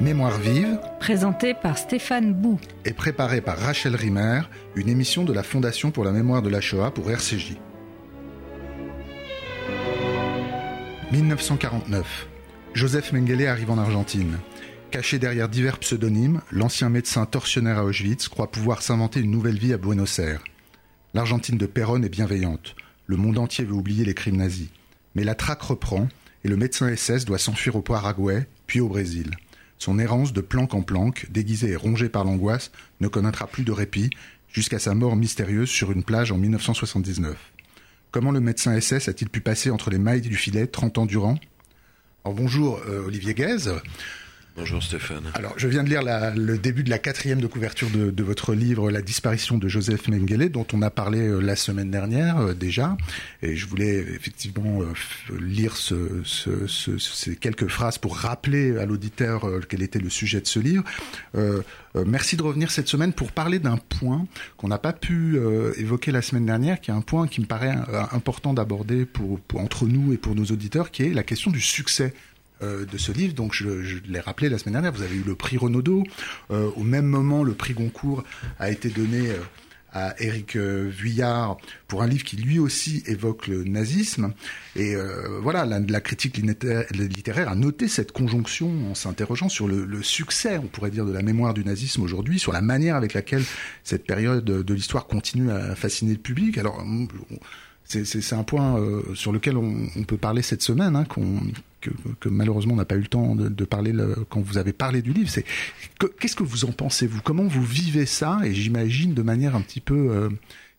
Mémoire vive, Présenté par Stéphane Bou. est préparée par Rachel Rimmer, une émission de la Fondation pour la mémoire de la Shoah pour RCJ. 1949. Joseph Mengele arrive en Argentine. Caché derrière divers pseudonymes, l'ancien médecin tortionnaire à Auschwitz croit pouvoir s'inventer une nouvelle vie à Buenos Aires. L'Argentine de Perón est bienveillante. Le monde entier veut oublier les crimes nazis. Mais la traque reprend et le médecin SS doit s'enfuir au Paraguay, puis au Brésil. Son errance de planque en planque, déguisé et rongé par l'angoisse, ne connaîtra plus de répit jusqu'à sa mort mystérieuse sur une plage en 1979. Comment le médecin SS a-t-il pu passer entre les mailles du filet 30 ans durant? Alors bonjour euh, Olivier Guèze. Bonjour Stéphane. Alors, je viens de lire la- le début de la quatrième de couverture de, de votre livre, La disparition de Joseph Mengele, dont on a parlé euh, la semaine dernière euh, déjà. Et je voulais effectivement euh, lire ce, ce- ce- ces quelques phrases pour rappeler à l'auditeur euh, quel était le sujet de ce livre. Merci de revenir cette semaine pour parler d'un point qu'on n'a pas pu évoquer la semaine dernière, qui est un point qui me paraît important d'aborder pour, pour- entre nous et pour nos auditeurs, qui est la question du succès euh, de ce livre. Donc, je, je l'ai rappelé la semaine dernière, vous avez eu le prix Renaudot. Euh, au même moment, le prix Goncourt a été donné euh, à Éric euh, Vuillard pour un livre qui lui aussi évoque le nazisme. Et euh, voilà, la, critique littéraire, littéraire a noté cette conjonction en s'interrogeant sur le, le succès, on pourrait dire, de la mémoire du nazisme aujourd'hui, sur la manière avec laquelle cette période de l'histoire continue à fasciner le public. Alors, on- c'est- un point euh, sur lequel on, on peut parler cette semaine, hein, qu'on- que, que malheureusement on n'a pas eu le temps de, de parler le- quand vous avez parlé du livre. C'est qu'est-ce que vous en pensez vous? Comment vous vivez ça? Et j'imagine de manière un petit peu euh,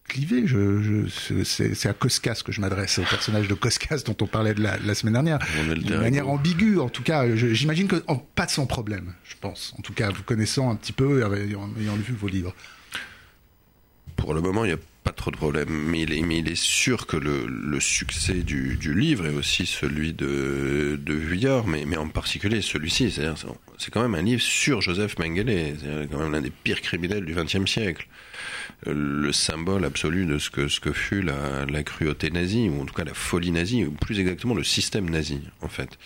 clivée. Je, je, c'est à Koskas que je m'adresse, au personnage de Koskas dont on parlait de la, la semaine dernière. De manière ambiguë, en tout cas. J'imagine que pas sans problème, je pense. En tout cas, vous connaissant un petit peu, et ayant, ayant vu vos livres. Pour le moment, il n'y a trop de problème, mais il est, sûr que le, succès du, livre est aussi celui de, de Vuillard, mais, en particulier celui-ci. C'est- quand même un livre sur Joseph Mengele, c'est quand même l'un des pires criminels du XXe siècle. Euh, Le symbole absolu de ce que, ce que fut la, la cruauté nazie, ou en tout cas la folie nazie, ou plus exactement le système nazi, en fait.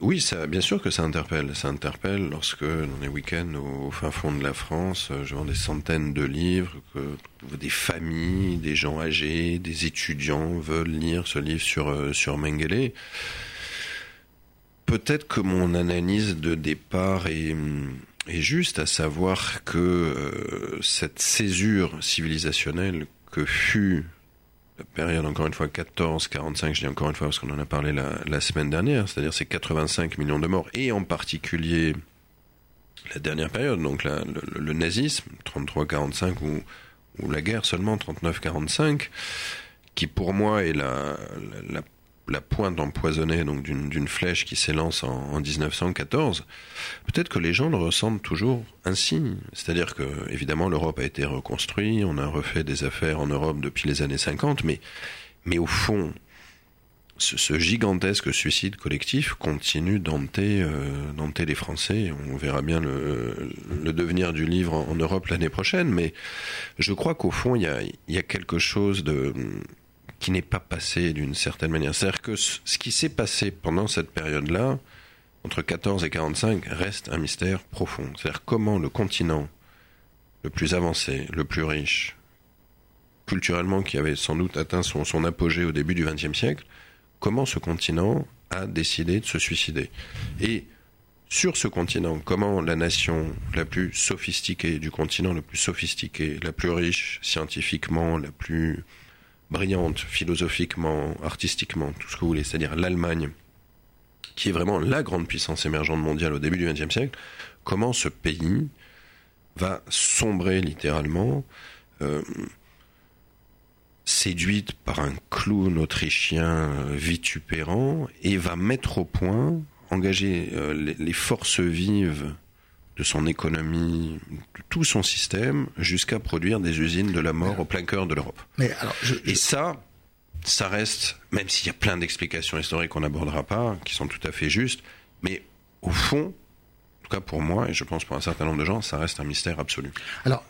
Oui, ça, bien sûr que ça interpelle. Ça interpelle lorsque, dans les week-ends au, fin fond de la France, euh, je vends des centaines de livres, que des familles, des gens âgés, des étudiants veulent lire ce livre sur, euh, sur Mengele. Peut-être que mon analyse de départ est, est juste, à savoir que euh, cette césure civilisationnelle que fut la période, encore une fois, 14-45, je dis encore une fois parce qu'on en a parlé la, la semaine dernière, c'est-à-dire ces 85 millions de morts, et en particulier la dernière période, donc la- le, le nazisme, 33-45, ou, ou la guerre seulement, 39-45, qui pour moi est la, la, la- la pointe empoisonnée donc d'une flèche qui s'élance en, en 1914, peut-être que les gens le ressentent toujours ainsi. C'est-à-dire que, évidemment, l'Europe a été reconstruite, on a refait des affaires en Europe depuis les années 50, mais, mais au fond, ce, gigantesque suicide collectif continue euh, d'hanter les Français. On verra bien le, devenir du livre en, Europe l'année prochaine, mais je crois qu'au fond, il y a quelque chose de qui n'est pas passé d'une certaine manière. C'est-à-dire que ce qui s'est passé pendant cette période-là, entre 14 et 45, reste un mystère profond. C'est-à-dire comment le continent le plus avancé, le plus riche, culturellement qui avait sans doute atteint son, son apogée au début du XXe siècle, comment ce continent a décidé de se suicider. Et sur ce continent, comment la nation la plus sophistiquée du continent, le plus sophistiqué, la plus riche scientifiquement, la plus brillante philosophiquement, artistiquement, tout ce que vous voulez, c'est-à-dire l'Allemagne, qui est vraiment la grande puissance émergente mondiale au début du XXe siècle, comment ce pays va sombrer littéralement, euh, séduite par un clown autrichien euh, vitupérant, et va mettre au point, engager euh, les, les forces vives de son économie, de tout son système, jusqu'à produire des usines de la mort au plein cœur de l'Europe. Mais alors, je, Et ça, ça reste, même s'il y a plein d'explications historiques qu'on n'abordera pas, qui sont tout à fait justes, mais au fond, en tout cas pour moi, et je pense pour un certain nombre de gens, ça reste un mystère absolu. Alors,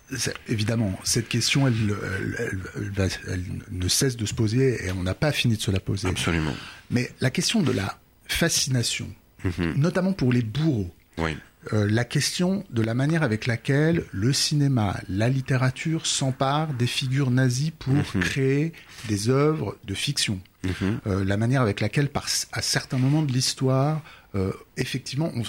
évidemment, cette question, elle, elle- elle- elle va- elle ne cesse de se poser et on n'a pas fini de se la poser. Absolument. Mais la question de la fascination, Mhm. notamment pour les bourreaux, Oui. Euh, la question de la manière avec laquelle le cinéma, la littérature s'emparent des figures nazies pour Mhm. créer des œuvres de fiction. Mhm. Euh, la manière avec laquelle, par, à certains moments de l'histoire, euh, effectivement, on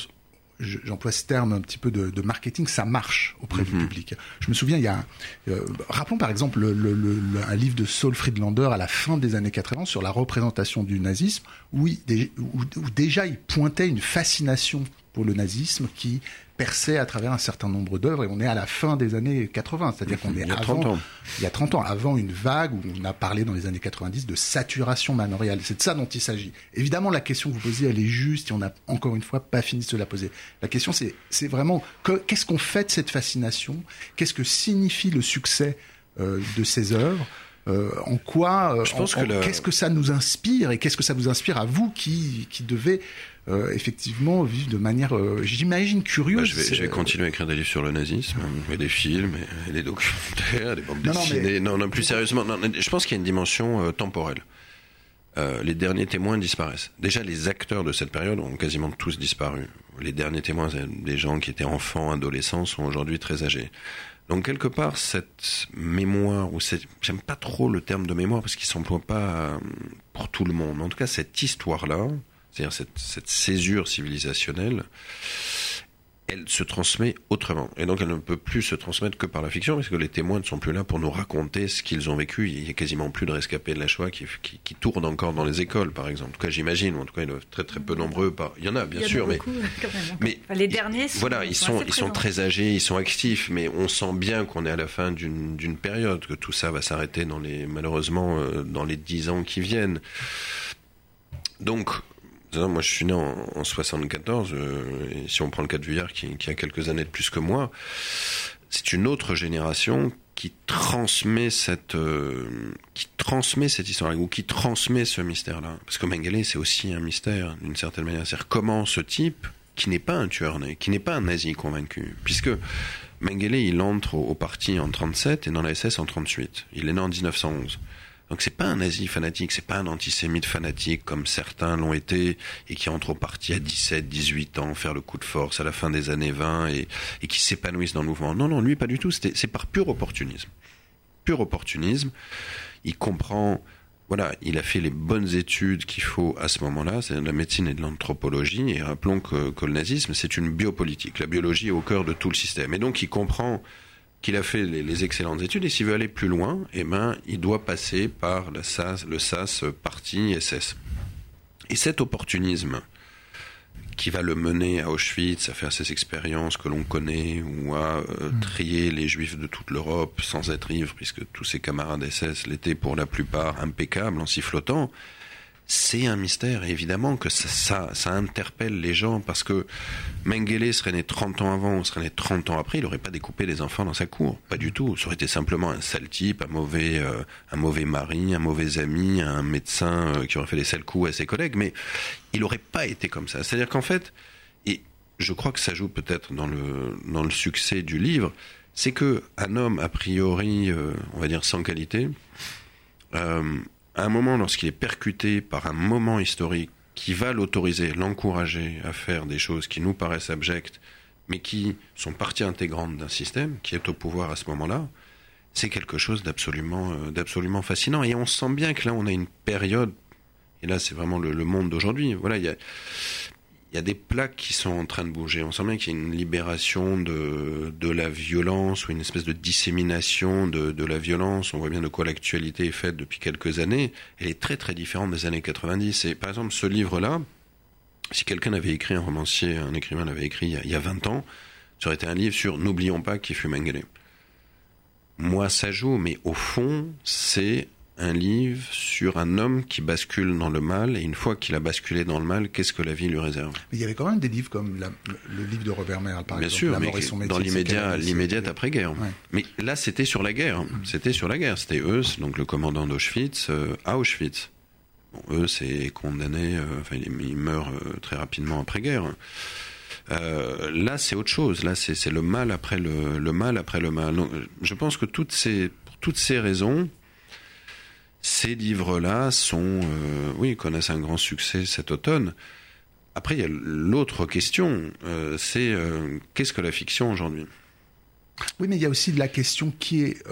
j'emploie ce terme un petit peu de, de marketing, ça marche auprès du Mhm. public. Je me souviens, il y a, un- euh, rappelons par exemple le, le- le- le- un livre de Saul Friedlander à la fin des années 80 sur la représentation du nazisme, où, il- dé- où- où déjà il pointait une fascination pour le nazisme qui perçait à travers un certain nombre d'œuvres, et on est à la fin des années 80, c'est-à-dire qu'on est Il y a avant, 30 ans. il y a 30 ans, avant une vague où on a parlé dans les années 90 de saturation manoriale. C'est de ça dont il s'agit. Évidemment, la question que vous posez, elle est juste et on n'a encore une fois pas fini de se la poser. La question, c'est, c'est vraiment que- qu'est-ce qu'on fait de cette fascination? Qu'est-ce que signifie le succès euh, de ces œuvres? Euh, en quoi, euh, qu'est-ce que ça nous inspire et qu'est-ce que ça vous inspire à vous qui, qui devez euh, effectivement vivre de manière, euh, j'imagine, curieuse. Bah, je, vais, je vais continuer à écrire des livres sur le nazisme, et des films, et, et des documentaires, des bandes Non, non, dessinées. Non, mais- non, plus sérieusement, non, je pense qu'il y a une dimension euh, temporelle. Euh, les derniers témoins disparaissent. Déjà, les acteurs de cette période ont quasiment tous disparu. Les derniers témoins, des gens qui étaient enfants, adolescents, sont aujourd'hui très âgés. Donc quelque part, cette mémoire, ou cette, j'aime pas trop le terme de mémoire parce qu'il s'emploie pas euh, pour tout le monde. En tout cas, cette histoire-là, c'est-à-dire cette, cette césure civilisationnelle, elle se transmet autrement. Et donc elle ne peut plus se transmettre que par la fiction, parce que les témoins ne sont plus là pour nous raconter ce qu'ils ont vécu. Il y a quasiment plus de rescapés de la Shoah qui, qui, qui tournent encore dans les écoles, par exemple. En tout cas, j'imagine, ou en tout cas, ils doivent être très très peu nombreux. Par... Il y en a, bien Il y en a sûr, mais beaucoup, quand même. mais Enfin, les derniers sont, voilà, ils sont, ils sont très âgés, ils sont actifs, mais on sent bien qu'on est à la fin d'une d'une période, que tout ça va s'arrêter dans les malheureusement euh, dans les dix ans qui viennent. Donc, moi je suis né en, en 74, euh, et si on prend le cas de Vuillard qui, a quelques années de plus que moi, c'est une autre génération qui transmet cette euh, qui transmet cette histoire ou qui transmet ce mystère là parce que Mengele c'est aussi un mystère d'une certaine manière. C'est comment ce type qui n'est pas un tueur né qui n'est pas un nazi convaincu puisque Mengele il entre au, au parti en 37 et dans la SS en 38 il est né en 1911 donc c'est pas un nazi fanatique, c'est pas un antisémite fanatique comme certains l'ont été et qui entre au parti à 17, 18 ans, faire le coup de force à la fin des années 20 et, qui s'épanouissent dans le mouvement. Non, non, lui pas du tout. C'est par pur opportunisme. Pur opportunisme. Il comprend, voilà, il a fait les bonnes études qu'il faut à ce moment-là, c'est de la médecine et de l'anthropologie. Et rappelons que, que le nazisme, c'est une biopolitique. La biologie est au cœur de tout le système. Et donc il comprend qu'il a fait les, les, excellentes études et s'il veut aller plus loin, eh ben, il doit passer par le SAS, le SAS parti SS. Et cet opportunisme qui va le mener à Auschwitz, à faire ces expériences que l'on connaît, ou à euh, mmh. trier les juifs de toute l'Europe sans être ivre, puisque tous ses camarades SS l'étaient pour la plupart impeccables en sifflotant, c'est un mystère. Évidemment que ça, ça, ça, interpelle les gens parce que Mengele serait né 30 ans avant, serait né 30 ans après, il n'aurait pas découpé les enfants dans sa cour. Pas du tout. Ça aurait été simplement un sale type, un mauvais, euh, un mauvais mari, un mauvais ami, un médecin euh, qui aurait fait des sales coups à ses collègues. Mais il n'aurait pas été comme ça. C'est-à-dire qu'en fait, et je crois que ça joue peut-être dans le, dans le succès du livre, c'est que un homme a priori, euh, on va dire sans qualité, un moment, lorsqu'il est percuté par un moment historique qui va l'autoriser, l'encourager à faire des choses qui nous paraissent abjectes, mais qui sont partie intégrante d'un système qui est au pouvoir à ce moment-là, c'est quelque chose d'absolument, euh, d'absolument fascinant. Et on sent bien que là, on a une période, et là, c'est vraiment le, le monde d'aujourd'hui. Voilà, il y a, il y a des plaques qui sont en train de bouger. On sent bien qu'il y a une libération de, de la violence ou une espèce de dissémination de, de la violence. On voit bien de quoi l'actualité est faite depuis quelques années. Elle est très très différente des années 90. Et par exemple, ce livre-là, si quelqu'un avait écrit, un romancier, un écrivain l'avait écrit il y, a, il y a 20 ans, ça aurait été un livre sur N'oublions pas qui fut Mengele. Moi, ça joue, mais au fond, c'est un livre sur un homme qui bascule dans le mal, et une fois qu'il a basculé dans le mal, qu'est-ce que la vie lui réserve? Mais il y avait quand même des livres comme la, le livre de Robert Merle, par Bien exemple. sûr, la mais mort et son métier, dans l'immédiat, l'immédiate après-guerre. Ouais. Mais là, c'était sur la guerre. C'était sur la guerre. C'était Eus, donc le commandant d'Auschwitz, euh, à Auschwitz. Bon, Eus est condamné, euh, enfin, il, il meurt euh, très rapidement après-guerre. Euh, là, c'est autre chose. Là, c'est le mal après le, le, mal après le mal. Donc, je pense que toutes ces, pour toutes ces raisons, ces livres-là sont, euh, oui, connaissent un grand succès cet automne. Après, il y a l'autre question, euh, c'est euh, qu'est-ce que la fiction aujourd'hui? Oui, mais il y a aussi la question qui est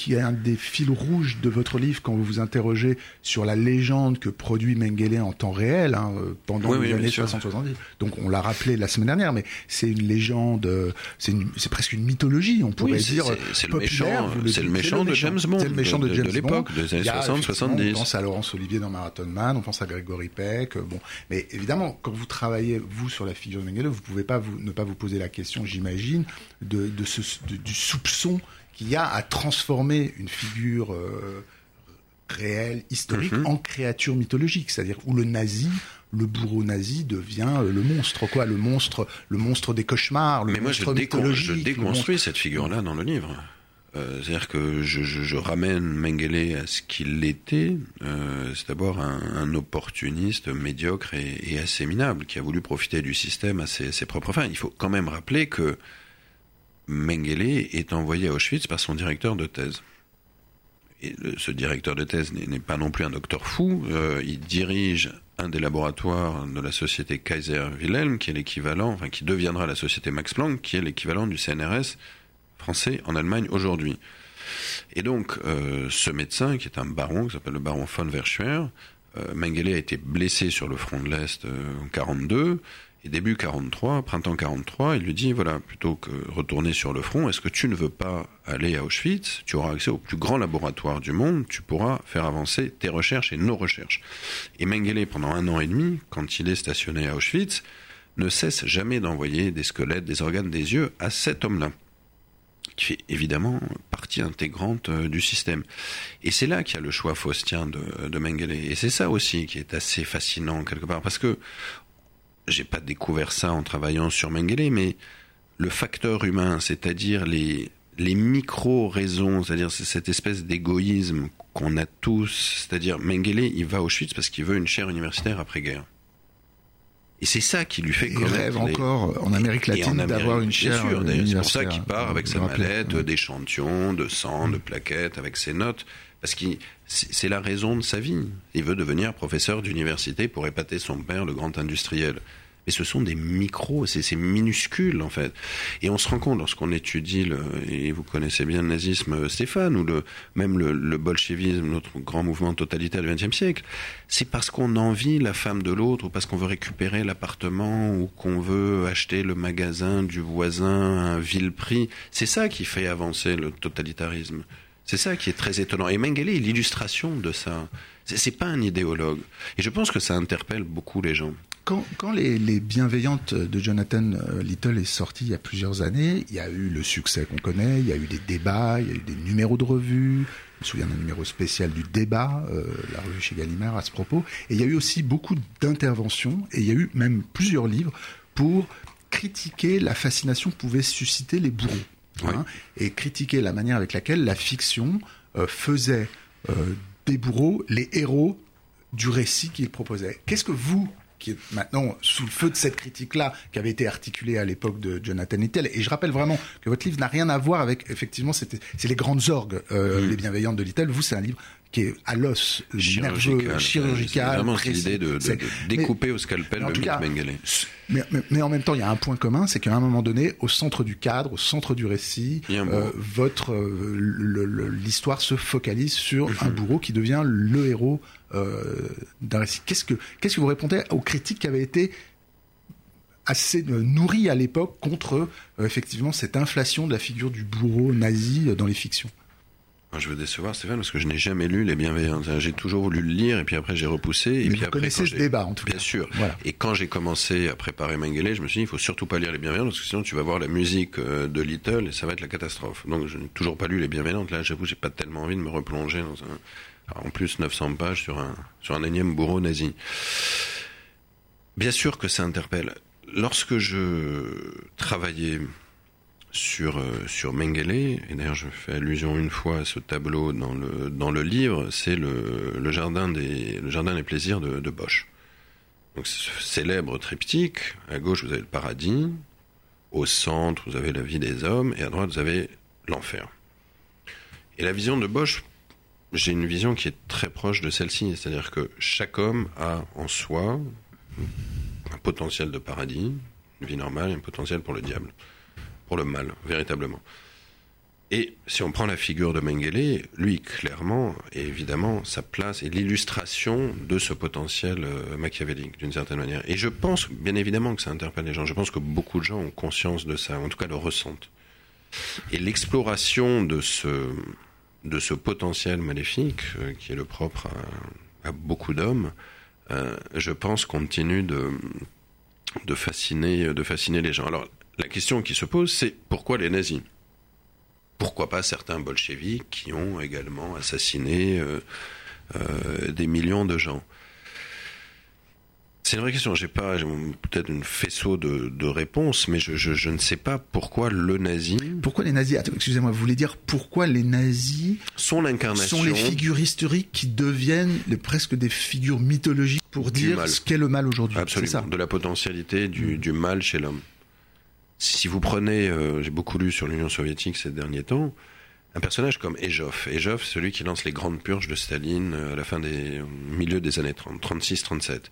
qui est un des fils rouges de votre livre quand vous vous interrogez sur la légende que produit Mengele en temps réel hein, euh, pendant Oui, oui, les années bien sûr. 60-70. Donc on l'a rappelé la semaine dernière, mais c'est une légende, euh, c'est une- c'est presque une mythologie, on pourrait Oui, dire. c'est- le méchant, c'est le méchant de James Bond, C'est le méchant de, de- de James Bond. l'époque, des années Il y a 60, effectivement, 70. On pense à Laurence Olivier dans Marathon Man, on pense à Grégory Peck. euh, Bon, mais évidemment, quand vous travaillez vous sur la figure de Mengele, vous pouvez pas vous, ne pas vous poser la question, j'imagine, de, de ce, de- du soupçon qu'il y a à transformer une figure euh, réelle, historique, Mhm. en créature mythologique, c'est-à-dire où le nazi, le bourreau nazi devient euh, le monstre, quoi, le monstre, le monstre des cauchemars, le Mais moi, je, monstre mythologique. je déconstruis cette figure-là dans le livre. Euh, C'est-à-dire que je, je- je ramène Mengele à ce qu'il était. Euh, c'est d'abord un, un opportuniste médiocre et, et assez minable qui a voulu profiter du système à ses, ses propres fins. Il faut quand même rappeler que Mengele est envoyé à Auschwitz par son directeur de thèse. Et ce directeur de thèse n'est pas non plus un docteur fou. Euh, il dirige un des laboratoires de la société Kaiser Wilhelm, qui est l'équivalent, enfin qui deviendra la société Max Planck, qui est l'équivalent du CNRS français en Allemagne aujourd'hui. Et donc, euh, ce médecin, qui est un baron, qui s'appelle le baron von Verschuer, euh, Mengele a été blessé sur le front de l'Est en 42, et début 43, printemps 43, il lui dit, voilà, plutôt que retourner sur le front, est-ce que tu ne veux pas aller à Auschwitz? Tu auras accès au plus grand laboratoire du monde, tu pourras faire avancer tes recherches et nos recherches. Et Mengele, pendant un an et demi, quand il est stationné à Auschwitz, ne cesse jamais d'envoyer des squelettes, des organes, des yeux à cet homme-là qui fait évidemment partie intégrante euh, du système. Et c'est là qu'il y a le choix faustien de, de Mengele. Et c'est ça aussi qui est assez fascinant quelque part, parce que j'ai pas découvert ça en travaillant sur Mengele, mais le facteur humain, c'est-à-dire les, les micro-raisons, c'est-à-dire c'est cette espèce d'égoïsme qu'on a tous, c'est-à-dire Mengele, il va à Auschwitz parce qu'il veut une chaire universitaire après-guerre. Et c'est ça qui lui fait Il rêve les- encore en Amérique latine d'avoir une bien chaire sûr, d'ailleurs, C'est pour ça qu'il part avec sa mallette ouais. d'échantillons, de sang, de plaquettes, avec ses notes, parce que c'est la raison de sa vie. Il veut devenir professeur d'université pour épater son père, le grand industriel. Mais ce sont des micros, c'est minuscule en fait. Et on se rend compte lorsqu'on étudie, le, et vous connaissez bien le nazisme, euh, Stéphane, ou le, même le, le bolchevisme, notre grand mouvement totalitaire du XXe siècle, c'est parce qu'on envie la femme de l'autre, ou parce qu'on veut récupérer l'appartement, ou qu'on veut acheter le magasin du voisin à un vil prix. C'est ça qui fait avancer le totalitarisme. C'est ça qui est très étonnant. Et Mengele est l'illustration de ça. C'est pas un idéologue. Et je pense que ça interpelle beaucoup les gens. Quand, les, Bienveillantes de Jonathan euh, Little est sorti il y a plusieurs années, il y a eu le succès qu'on connaît, il y a eu des débats, il y a eu des numéros de revues. Je me souviens d'un numéro spécial du débat, euh, la revue chez Gallimard à ce propos. Et il y a eu aussi beaucoup d'interventions, et il y a eu même plusieurs livres pour critiquer la fascination que pouvaient susciter les bourreaux. Hein, et critiquer la manière avec laquelle la fiction euh, faisait euh, des bourreaux les héros du récit qu'il proposait. Qu'est-ce que vous, qui êtes maintenant sous le feu de cette critique-là, qui avait été articulée à l'époque de Jonathan Littell, et je rappelle vraiment que votre livre n'a rien à voir avec, effectivement, c'est les grandes orgues, euh, Mm. les bienveillantes de Littell. Vous, c'est un livre qui est à l'os, nerveux, Chirurgical. C'est chirurgical. Vraiment, l'idée de, de- de mais- découper au scalpel le cas, mais, mais- mais en même temps, il y a un point commun, c'est qu'à un moment donné, au centre du cadre, au centre du récit, euh, votre euh, l'histoire se focalise sur Mhm. un bourreau qui devient le héros euh, d'un récit. Qu'est-ce que qu'est-ce que vous répondez aux critiques qui avaient été assez euh, nourries à l'époque contre euh, effectivement cette inflation de la figure du bourreau nazi euh, dans les fictions? Je veux décevoir Stéphane parce que je n'ai jamais lu Les Bienveillants. J'ai toujours voulu le lire et puis après j'ai repoussé. Et Mais puis vous après, connaissez ce débat, en tout Bien cas. sûr. Voilà. Et quand j'ai commencé à préparer Mengele, je me suis dit il faut surtout pas lire Les Bienveillants parce que sinon tu vas voir la musique euh, de Little et ça va être la catastrophe. Donc je n'ai toujours pas lu Les Bienveillantes. Là, j'avoue, j'ai pas tellement envie de me replonger dans un. En plus, 900 pages sur un sur un énième bourreau nazi. Bien sûr que ça interpelle. Lorsque je travaillais sur euh, sur Mengele, et d'ailleurs je fais allusion une fois à ce tableau dans le dans le livre, c'est le, le jardin des le jardin des plaisirs de, de Bosch. Donc célèbre triptyque, à gauche vous avez le paradis, au centre vous avez la vie des hommes et à droite vous avez l'enfer. Et la vision de Bosch, j'ai une vision qui est très proche de celle-ci, c'est-à-dire que chaque homme a en soi potentiel de paradis, une vie normale, et un potentiel pour le diable, pour le mal, véritablement. Et si on prend la figure de Mengele, lui, clairement, et évidemment, sa place est l'illustration de ce potentiel euh, machiavélique, d'une certaine manière. Et je pense, bien évidemment, que ça interpelle les gens. Je pense que beaucoup de gens ont conscience de ça, en tout cas le ressentent. Et l'exploration de ce, de ce potentiel maléfique, euh, qui est le propre à, beaucoup d'hommes, euh, je pense continue de, fasciner, les gens. Alors, la question qui se pose, c'est pourquoi les nazis? Pourquoi pas certains bolcheviks qui ont également assassiné euh, des millions de gens? C'est une vraie question. J'ai pas peut-être une faisceau de, réponses, mais je, ne sais pas pourquoi le nazi. Pourquoi les nazis Excusez-moi, vous voulez dire pourquoi les nazis sont l'incarnation sont les figures historiques qui deviennent presque des figures mythologiques pour dire ce qu'est le mal aujourd'hui? Absolument. De la potentialité du, du mal chez l'homme. Si vous prenez, euh, j'ai beaucoup lu sur l'Union soviétique ces derniers temps, un personnage comme Ejov. Ejov, celui qui lance les grandes purges de Staline euh, à la fin des, au milieu des années 30, 36, 37.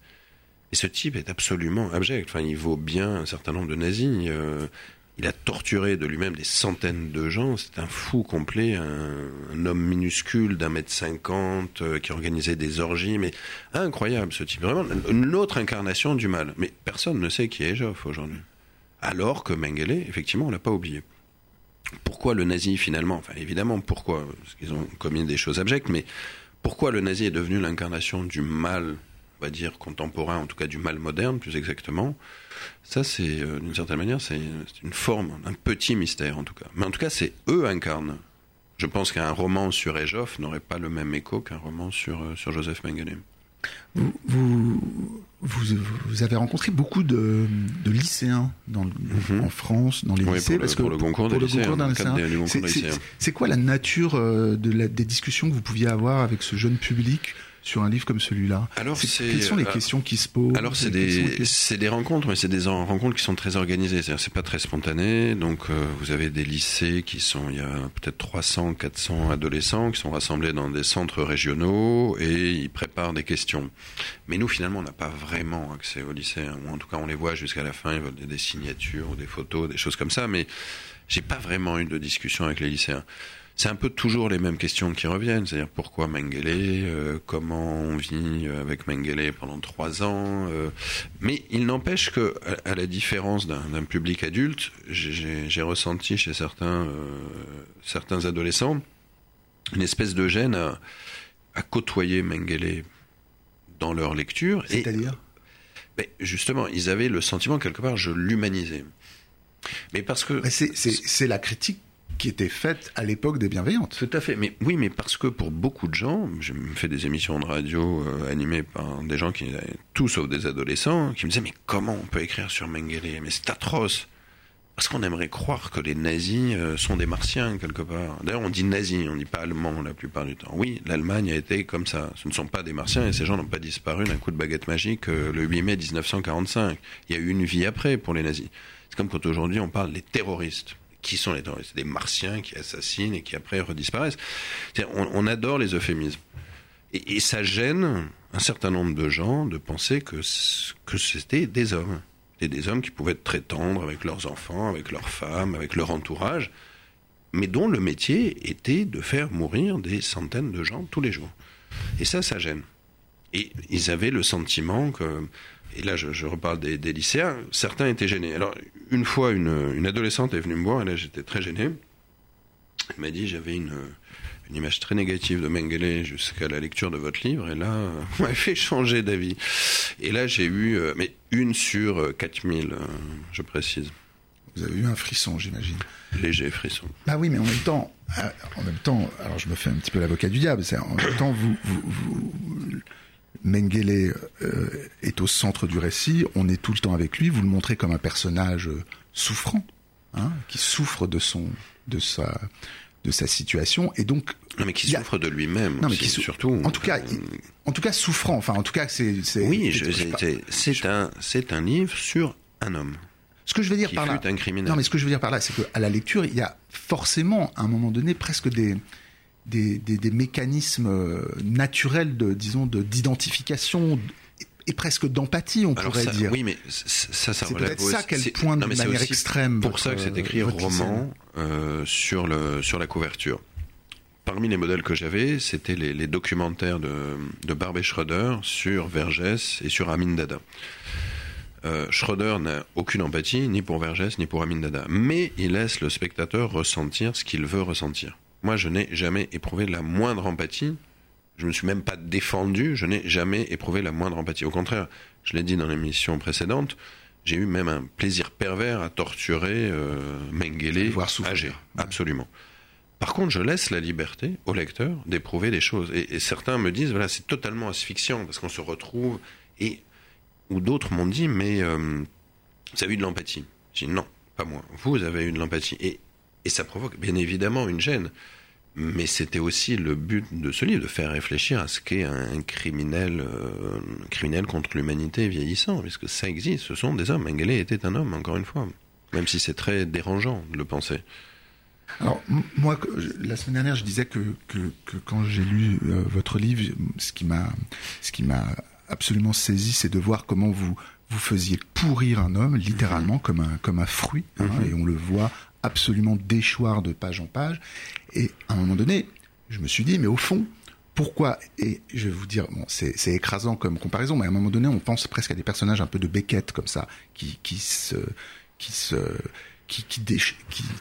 Et ce type est absolument abject. Enfin, il vaut bien un certain nombre de nazis. Euh, il a torturé de lui-même des centaines de gens. C'est un fou complet, un, homme minuscule d'un mètre cinquante qui organisait des orgies. Mais incroyable ce type. Vraiment une autre incarnation du mal. Mais personne ne sait qui est Ejov aujourd'hui alors que Mengele, effectivement, on l'a pas oublié. Pourquoi le nazi finalement? Enfin, évidemment, pourquoi? Parce qu'ils ont commis des choses abjectes, mais pourquoi le nazi est devenu l'incarnation du mal, on va dire contemporain, en tout cas du mal moderne, plus exactement Ça, c'est euh, d'une certaine manière, c'est une forme, un petit mystère en tout cas. Mais en tout cas, c'est eux incarnent. Je pense qu'un roman sur Ejoff n'aurait pas le même écho qu'un roman sur, euh, sur Joseph Mengele. Vous, vous, avez rencontré beaucoup de, lycéens dans, mhm. en France, dans les lycées, pour parce que pour le concours des lycéens. C'est quoi la nature euh, de la, des discussions que vous pouviez avoir avec ce jeune public sur un livre comme celui-là Alors, quelles sont les euh, questions qui se posent Alors, c'est des, c'est des rencontres, mais c'est des rencontres qui sont très organisées. C'est-à-dire, c'est pas très spontané. Donc, euh, vous avez des lycées qui sont, il y a peut-être 300, 400 adolescents qui sont rassemblés dans des centres régionaux et ils préparent des questions. Mais nous, finalement, on n'a pas vraiment accès aux lycéens. Ou en tout cas, on les voit jusqu'à la fin. Ils veulent des signatures ou des photos, des choses comme ça. Mais j'ai pas vraiment eu de discussion avec les lycéens c'est un peu toujours les mêmes questions qui reviennent, c'est-à-dire pourquoi Mengele, euh, comment on vit avec Mengele pendant trois ans. Euh, mais il n'empêche que, à, la différence d'un public adulte, j'ai ressenti chez certains, euh, certains adolescents une espèce de gêne à, à côtoyer Mengele dans leur lecture. C'est-à-dire? Ben, Justement, ils avaient le sentiment quelque part je l'humanisais. Mais parce que c'est la critique qui était faite à l'époque des bienveillantes. Tout à fait. Mais oui, mais parce que pour beaucoup de gens, je me fais des émissions de radio euh, animées par des gens qui, tout sauf des adolescents, qui me disaient mais comment on peut écrire sur Mengele? Mais c'est atroce. Parce qu'on aimerait croire que les nazis euh, sont des martiens quelque part. D'ailleurs, on dit nazis, on dit pas allemand la plupart du temps. Oui, l'Allemagne a été comme ça. Ce ne sont pas des martiens et ces gens n'ont pas disparu d'un coup de baguette magique euh, le 8 mai 1945. Il y a eu une vie après pour les nazis. C'est comme quand aujourd'hui on parle des terroristes qui sont les terroristes Des martiens qui assassinent et qui après redisparaissent. On, adore les euphémismes. Et, ça gêne un certain nombre de gens de penser que, que c'était des hommes. Et des hommes qui pouvaient être très tendres avec leurs enfants, avec leurs femmes, avec leur entourage, mais dont le métier était de faire mourir des centaines de gens tous les jours. Et ça, ça gêne. Et ils avaient le sentiment que et là je, reparle des, lycéens, certains étaient gênés. Alors une fois une, adolescente est venue me voir et là j'étais très gêné. Elle m'a dit j'avais une, image très négative de Mengele jusqu'à la lecture de votre livre et là on m'a fait changer d'avis. Et là j'ai eu euh, mais une sur 4000 euh, je précise. Vous avez eu un frisson, j'imagine. Léger frisson. Bah oui, mais en même temps, euh, en même temps, alors je me fais un petit peu l'avocat du diable. En même temps, vous, vous Mengele euh, est au centre du récit, on est tout le temps avec lui, vous le montrez comme un personnage euh, souffrant, hein, qui souffre de son, de sa, de sa situation, et donc non mais qui souffre de lui-même, non mais qui surtout. En tout cas, en tout cas souffrant. Enfin, en tout cas, c'est. Oui, c'est un, c'est un livre sur un homme. Ce que je veux dire par là. Un criminel. Non, mais ce que je veux dire par là, c'est qu'à la lecture, il y a forcément, à un moment donné, presque des des, mécanismes euh, naturels de, disons, d'identification et presque d'empathie, on pourrait dire. Oui, mais ça, ça C'est peut-être ça qu'elle pointe de manière extrême. Pour ça que c'est écrit roman euh, sur, le, sur la couverture. Parmi les modèles que j'avais, c'était les, les, documentaires de, de Barbet Schroeder sur Vergès et sur Amin Dada. Euh, Schroeder n'a aucune empathie, ni pour Vergès, ni pour Amin Dada. Mais il laisse le spectateur ressentir ce qu'il veut ressentir. Moi, je n'ai jamais éprouvé la moindre empathie. Je ne me suis même pas défendu. Je n'ai jamais éprouvé la moindre empathie. Au contraire, je l'ai dit dans l'émission précédente, j'ai eu même un plaisir pervers à torturer euh, Mengele âgé. Absolument. Par contre, je laisse la liberté au lecteur d'éprouver des choses. Et, et, certains me disent, voilà, c'est totalement asphyxiant parce qu'on se retrouve. Et ou d'autres m'ont dit, mais euh, vous avez eu de l'empathie. J'ai dit non, pas moi. Vous avez eu de l'empathie. Et, et ça provoque bien évidemment une gêne. Mais c'était aussi le but de ce livre, de faire réfléchir à ce qu'est un criminel, euh, criminel contre l'humanité vieillissant, puisque ça existe, ce sont des hommes. Mengele était un homme, encore une fois, même si c'est très dérangeant de le penser. Alors moi, la semaine dernière, je disais que, que, que quand j'ai lu euh, votre livre, ce qui m'a, ce qui m'a absolument saisi, c'est de voir comment vous vous faisiez pourrir un homme littéralement mmh. comme un comme un fruit, hein, mmh. et on le voit absolument déchoir de page en page. Et à un moment donné, je me suis dit, mais au fond, pourquoi? Et je vais vous dire, c'est écrasant comme comparaison, mais à un moment donné, on pense presque à des personnages un peu de Beckett comme ça, qui qui se qui se qui, qui,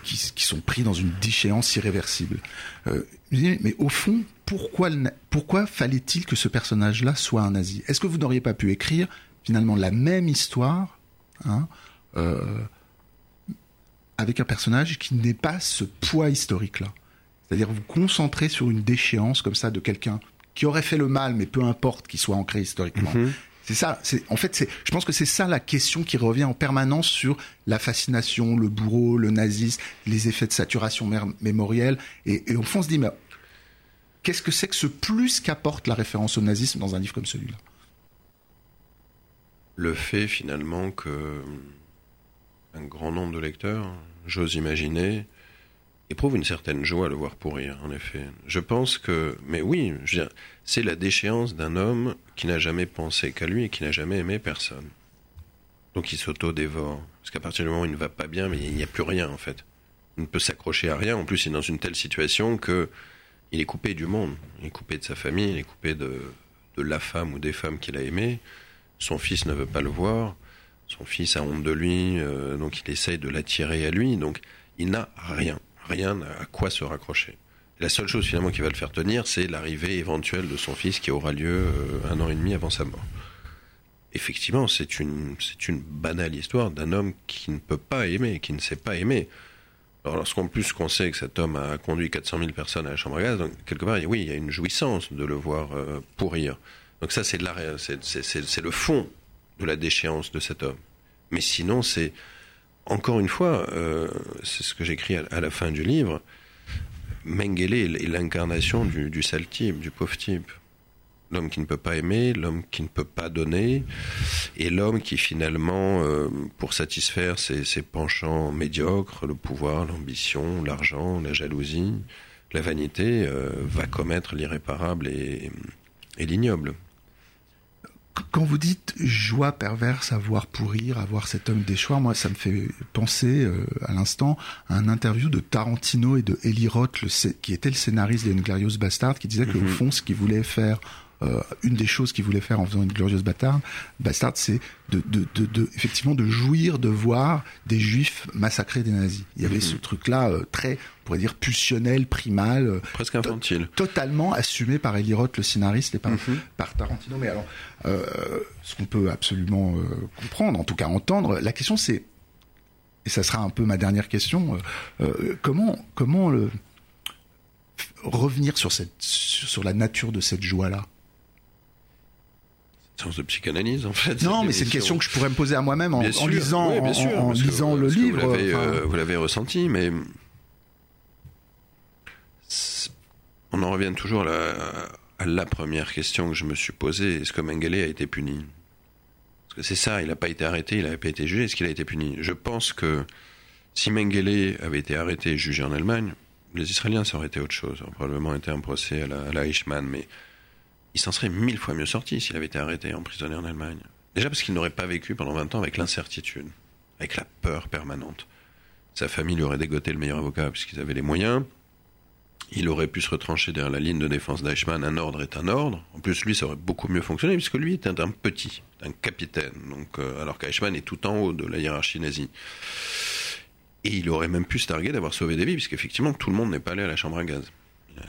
qui sont pris dans une déchéance irréversible. Euh, mais au fond, pourquoi, pourquoi fallait-il que ce personnage-là soit un nazi? Est-ce que vous n'auriez pas pu écrire finalement la même histoire hein, euh, avec un personnage qui n'est pas ce poids historique-là C'est-à-dire vous concentrer sur une déchéance comme ça de quelqu'un qui aurait fait le mal, mais peu importe qu'il soit ancré historiquement. Mm -hmm. C'est ça. C'est en fait, c'est. Je pense que c'est ça la question qui revient en permanence sur la fascination, le bourreau, le nazisme, les effets de saturation mémorielle. Et, et au fond, on se dit, mais qu'est-ce que c'est que ce plus qu'apporte la référence au nazisme dans un livre comme celui-là? Le fait finalement que un grand nombre de lecteurs, j'ose imaginer, éprouve une certaine joie à le voir pourrir, en effet. Je pense que, mais oui, c'est la déchéance d'un homme qui n'a jamais pensé qu'à lui et qui n'a jamais aimé personne. Donc il s'auto-dévore. Parce qu'à partir du moment où il ne va pas bien, mais il n'y a plus rien, en fait. Il ne peut s'accrocher à rien. En plus, il est dans une telle situation que il est coupé du monde. Il est coupé de sa famille, il est coupé de, de la femme ou des femmes qu'il a aimées. Son fils ne veut pas le voir. Son fils a honte de lui, euh, donc il essaye de l'attirer à lui. Donc il n'a rien rien à quoi se raccrocher. La seule chose finalement qui va le faire tenir, c'est l'arrivée éventuelle de son fils qui aura lieu euh, un an et demi avant sa mort. Effectivement, c'est une, c'est une banale histoire d'un homme qui ne peut pas aimer, qui ne sait pas aimer. Alors, lorsqu'en plus qu'on sait que cet homme a conduit 400 000 personnes à la chambre à gaz, donc quelque part, oui, il y a une jouissance de le voir euh, pourrir. Donc ça, c'est, de c'est, c'est le fond de la déchéance de cet homme. Mais sinon, c'est encore une fois, euh, c'est ce que j'écris à, la fin du livre, Mengele est l'incarnation du, du sale type, du pauvre type. L'homme qui ne peut pas aimer, l'homme qui ne peut pas donner, et l'homme qui finalement, euh, pour satisfaire ses, ses, penchants médiocres, le pouvoir, l'ambition, l'argent, la jalousie, la vanité, euh, va commettre l'irréparable et, et l'ignoble quand vous dites joie perverse à voir pourrir, à voir cet homme déchoir, moi ça me fait penser euh, à l'instant à un interview de Tarantino et de Eli Roth, le, qui était le scénariste d'Inglorious Bastard, qui disait mm -hmm. que au fond ce qu'il voulait faire euh, une des choses qu'il voulait faire en faisant une glorieuse bâtarde, bastard, c'est de, de, de, de, effectivement de jouir de voir des juifs massacrer des nazis. Il y avait mmh. ce truc-là euh, très, on pourrait dire, pulsionnel, primal, euh, presque infantile, to totalement assumé par Eli Roth, le scénariste, et par, mmh. par Tarantino. Mais alors, euh, ce qu'on peut absolument euh, comprendre, en tout cas entendre, la question c'est, et ça sera un peu ma dernière question, euh, comment, comment le, revenir sur cette, sur la nature de cette joie-là? Sens de psychanalyse en fait. Non, mais c'est une question que je pourrais me poser à moi-même en, en, lisant, oui, sûr, en, en lisant que, le livre. Vous l'avez enfin... euh, ressenti, mais on en revient toujours à la, à la, première question que je me suis posée est-ce que Mengele a été puni? Parce que c'est ça, il n'a pas été arrêté, il n'a pas été jugé. Est-ce qu'il a été puni? Je pense que si Mengele avait été arrêté et jugé en Allemagne, les Israéliens, ça aurait été autre chose. Ça aurait probablement été un procès à la, à la Eichmann, mais il s'en serait mille fois mieux sorti s'il avait été arrêté, emprisonné en Allemagne. Déjà parce qu'il n'aurait pas vécu pendant 20 ans avec l'incertitude, avec la peur permanente. Sa famille lui aurait dégoté le meilleur avocat puisqu'ils avaient les moyens. Il aurait pu se retrancher derrière la ligne de défense d'Eichmann. Un ordre est un ordre. En plus, lui, ça aurait beaucoup mieux fonctionné puisque lui était un petit, un capitaine. Donc, euh, alors qu'Eichmann est tout en haut de la hiérarchie nazie. Et il aurait même pu se targuer d'avoir sauvé des vies puisqu'effectivement, tout le monde n'est pas allé à la chambre à gaz.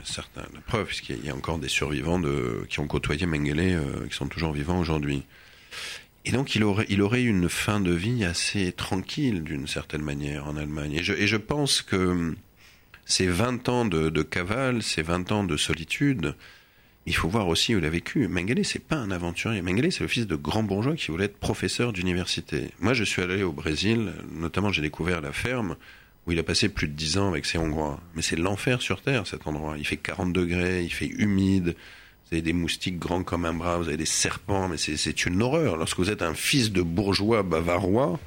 Certains, la preuve, puisqu'il y a encore des survivants qui ont côtoyé Mengele, euh, qui sont toujours vivants aujourd'hui. Et donc il aurait, une fin de vie assez tranquille d'une certaine manière en Allemagne. Et je, pense que ces 20 ans de, de cavale, ces 20 ans de solitude, il faut voir aussi où il a vécu. Mengele, c'est pas un aventurier. Mengele, c'est le fils de grands bourgeois qui voulait être professeur d'université. Moi, je suis allé au Brésil, notamment j'ai découvert la ferme où il a passé plus de 10 ans avec ses Hongrois. Mais c'est l'enfer sur Terre, cet endroit. Il fait 40 degrés, il fait humide, vous avez des moustiques grands comme un bras, vous avez des serpents, mais c'est une horreur. Lorsque vous êtes un fils de bourgeois bavarois,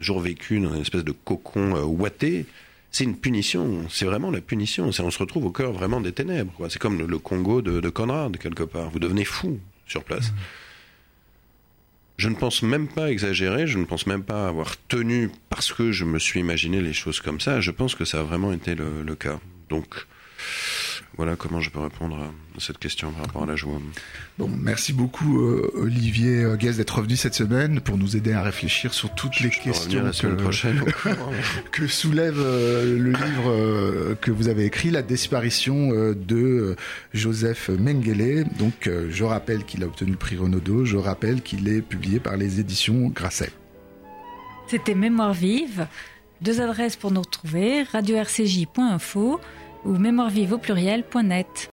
jour vécu dans une espèce de cocon euh, ouaté, c'est une punition. C'est vraiment la punition. On se retrouve au cœur vraiment des ténèbres. C'est comme le, Congo de, de, Conrad, quelque part. Vous devenez fou sur place. Mmh. Je ne pense même pas exagérer, je ne pense même pas avoir tenu parce que je me suis imaginé les choses comme ça. Je pense que ça a vraiment été le, cas. Donc, voilà comment je peux répondre à cette question par rapport à la joie. Bon, merci beaucoup euh, Olivier Guez d'être revenu cette semaine pour nous aider à réfléchir sur toutes je les questions que, prochaine, que, soulève euh, le livre euh, que vous avez écrit, La disparition euh, de Joseph Mengele. Donc je rappelle qu'il a obtenu le prix Renaudot, je rappelle qu'il est publié par les éditions Grasset. C'était Mémoire vive. Deux adresses pour nous retrouver, radio-rcj.info ou mémoirevive au pluriel.net.